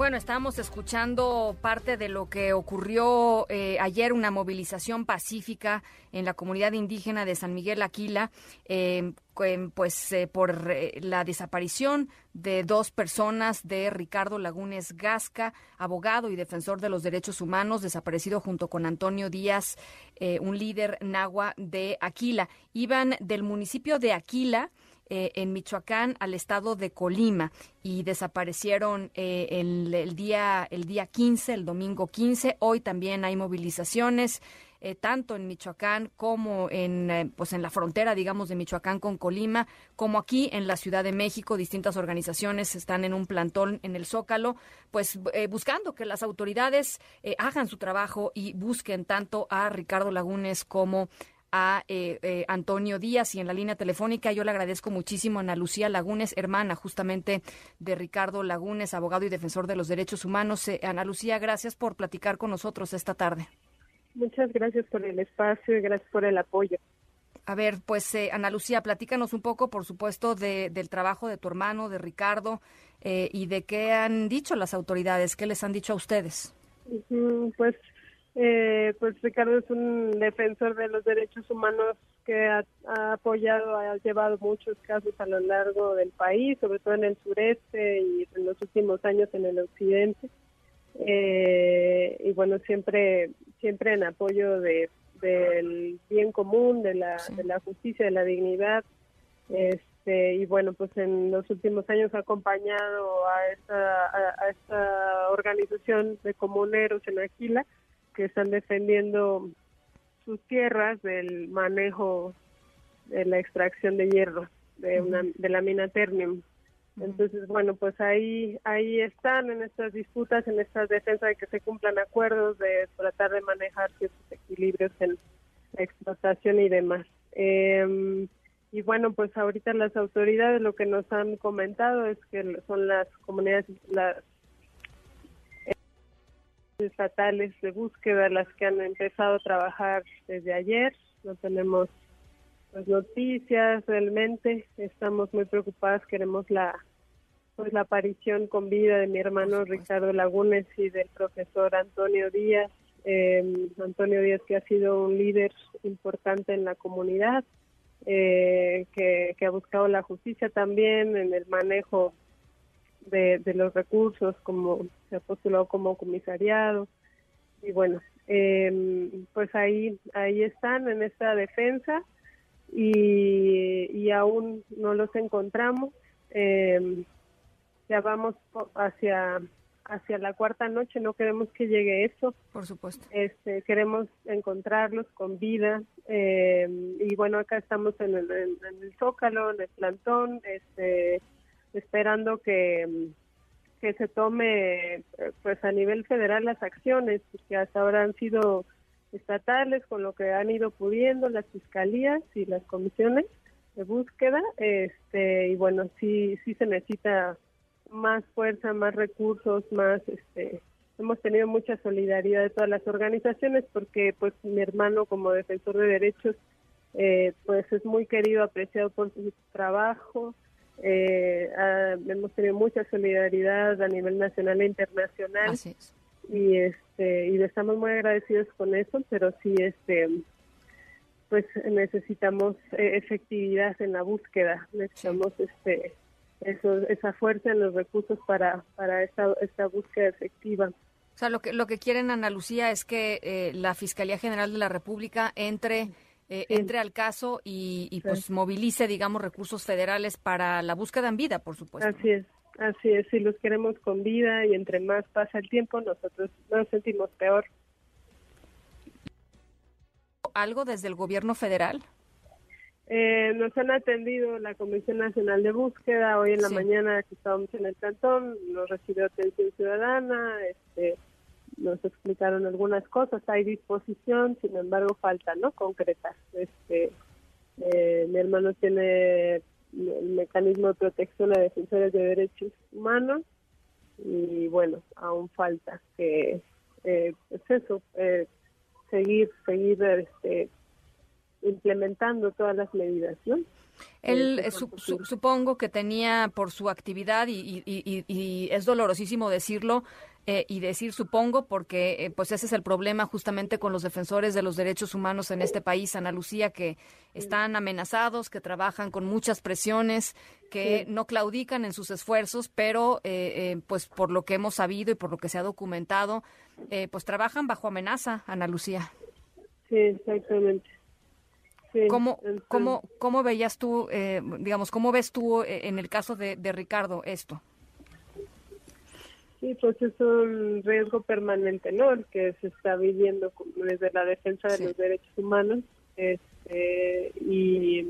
Bueno, estábamos escuchando parte de lo que ocurrió eh, ayer, una movilización pacífica en la comunidad indígena de San Miguel Aquila, eh, pues eh, por eh, la desaparición de dos personas de Ricardo Lagunes Gasca, abogado y defensor de los derechos humanos, desaparecido junto con Antonio Díaz, eh, un líder nahua de Aquila. Iban del municipio de Aquila eh, en Michoacán al estado de Colima y desaparecieron eh, el, el, día el día 15, el domingo 15. Hoy también hay movilizaciones. Eh, tanto en Michoacán como en eh, pues en la frontera digamos de Michoacán con Colima como aquí en la Ciudad de México distintas organizaciones están en un plantón en el Zócalo pues buscando que las autoridades hagan su trabajo y busquen tanto a Ricardo Lagunes como a eh, eh, Antonio Díaz y en la línea telefónica yo le agradezco muchísimo a Ana Lucía Lagunes, hermana justamente de Ricardo Lagunes, abogado y defensor de los derechos humanos. Eh, Ana Lucía, gracias por platicar con nosotros esta tarde. Muchas gracias por el espacio y gracias por el apoyo. A ver, pues eh, Ana Lucía, platícanos un poco, por supuesto, de, del trabajo de tu hermano, de Ricardo, eh, y de qué han dicho las autoridades, qué les han dicho a ustedes. Pues, eh, pues Ricardo es un defensor de los derechos humanos que ha, ha, apoyado, ha llevado muchos casos a lo largo del país, sobre todo en el sureste y en los últimos años en el occidente. Eh, y bueno, siempre, siempre en apoyo de, del bien común, de la, sí. de la justicia, de la dignidad. Este, y bueno, pues en los últimos años ha acompañado a esta, a, a esta organización de comuneros en Aquila que están defendiendo sus tierras del manejo de la extracción de hierro de, una, de la mina Ternium. Entonces, bueno, pues ahí ahí están en estas disputas, en esta defensa de que se cumplan acuerdos, de tratar de manejar ciertos equilibrios en la explotación y demás. Eh, y bueno, pues ahorita las autoridades lo que nos han comentado es que son las comunidades, las estatales de búsqueda las que han empezado a trabajar desde ayer. No tenemos pues, noticias realmente. Estamos muy preocupadas. Queremos la pues la aparición con vida de mi hermano Ricardo Lagunes y del profesor Antonio Díaz. Eh, Antonio Díaz que ha sido un líder importante en la comunidad, eh, que, que ha buscado la justicia también en el manejo de, de, los recursos, como se ha postulado como comisariado. Y bueno, eh, pues ahí, ahí están en esta defensa y, y aún no los encontramos. Eh, ya vamos hacia hacia la cuarta noche, no queremos que llegue eso. Por supuesto. Este, queremos encontrarlos con vida. Eh, y bueno, acá estamos en el, en, en el Zócalo, en el plantón, este, esperando que, que se tome pues a nivel federal las acciones, porque hasta ahora han sido estatales con lo que han ido pudiendo las fiscalías y las comisiones de búsqueda, este y bueno, sí sí se necesita más fuerza, más recursos, más este hemos tenido mucha solidaridad de todas las organizaciones porque pues mi hermano como defensor de derechos eh, pues es muy querido, apreciado por su trabajo, eh, ah, hemos tenido mucha solidaridad a nivel nacional e internacional. Y este y estamos muy agradecidos con eso pero sí este pues necesitamos eh, efectividad en la búsqueda. Necesitamos sí. este eso esa fuerza en los recursos para para esta esta búsqueda efectiva. O sea lo que lo que quieren Ana Lucía es que eh, la Fiscalía General de la República entre eh, sí. entre al caso y, y pues movilice, digamos, recursos federales para la búsqueda en vida, por supuesto. Así es, así es. Si los queremos con vida y entre más pasa el tiempo, nosotros nos sentimos peor. ¿Algo desde el gobierno federal? Eh, nos han atendido la Comisión Nacional de Búsqueda. Hoy en la sí. mañana que estábamos en el cantón, nos recibió atención ciudadana. Este, nos explicaron algunas cosas, hay disposición, sin embargo falta, ¿no? Concretar. Este, eh, mi hermano tiene el mecanismo de protección a defensores de derechos humanos y bueno, aún falta que, eh, pues eso, eh, seguir, seguir este, implementando todas las medidas, ¿no? Él eh, supongo que tenía por su actividad y, y, es dolorosísimo decirlo eh, y decir supongo porque eh, pues ese es el problema justamente con los defensores de los derechos humanos en este país, Ana Lucía, que están amenazados, que trabajan con muchas presiones, que no claudican en sus esfuerzos, pero pues por lo que hemos sabido y por lo que se ha documentado, pues trabajan bajo amenaza, Ana Lucía. Sí, exactamente. ¿Cómo, cómo, ¿Cómo veías tú, eh, digamos, cómo ves tú eh, en el caso de, Ricardo esto? Sí, pues es un riesgo permanente, ¿no? El que se está viviendo desde la defensa de los derechos humanos. Este, y,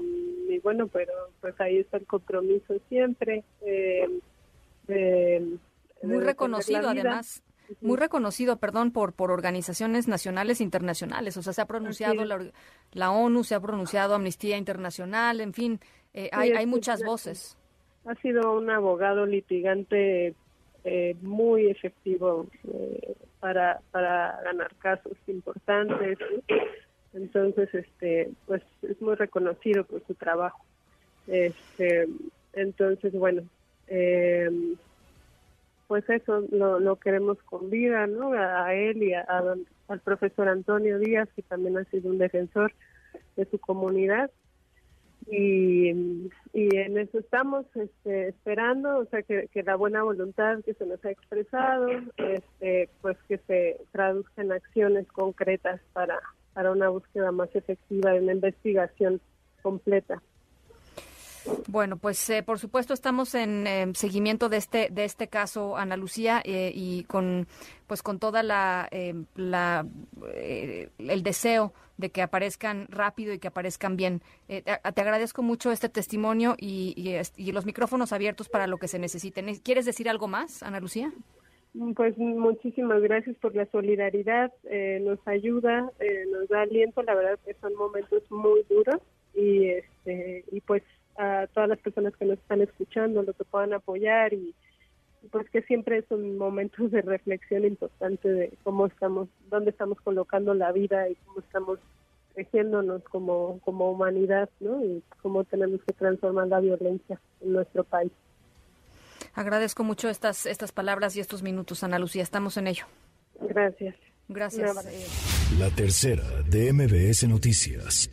bueno, pero pues ahí está el compromiso siempre. Muy reconocido, además muy reconocido, perdón, por, por organizaciones nacionales e internacionales. O sea, se ha pronunciado la, ONU, se ha pronunciado Amnistía Internacional, en fin, eh, hay, hay muchas voces. Ha sido un abogado litigante eh, muy efectivo eh, para, para ganar casos importantes. Entonces, este, pues es muy reconocido por su trabajo. Este, entonces, bueno, eh, pues eso lo, queremos con vida, ¿no? A, él y al profesor Antonio Díaz, que también ha sido un defensor de su comunidad. Y, y en eso estamos este, esperando, o sea, que, la buena voluntad que se nos ha expresado, este, pues que se traduzca en acciones concretas para, para una búsqueda más efectiva de una investigación completa. Bueno, pues eh, por supuesto estamos en eh, seguimiento de este de este caso, Ana Lucía, eh, y con pues con toda la, la el deseo de que aparezcan rápido y que aparezcan bien. te agradezco mucho este testimonio y, y, los micrófonos abiertos para lo que se necesiten. ¿Quieres decir algo más, Ana Lucía? Pues muchísimas gracias por la solidaridad, nos ayuda, nos da aliento, la verdad que son momentos muy duros y este y pues a todas las personas que nos están escuchando, lo que puedan apoyar y pues que siempre son momentos de reflexión importante de cómo estamos, dónde estamos colocando la vida y cómo estamos creciéndonos como, como humanidad, ¿no? Y cómo tenemos que transformar la violencia en nuestro país. Agradezco mucho estas, estas palabras y estos minutos, Ana Lucía. Estamos en ello. Gracias. Gracias. La tercera de MBS Noticias.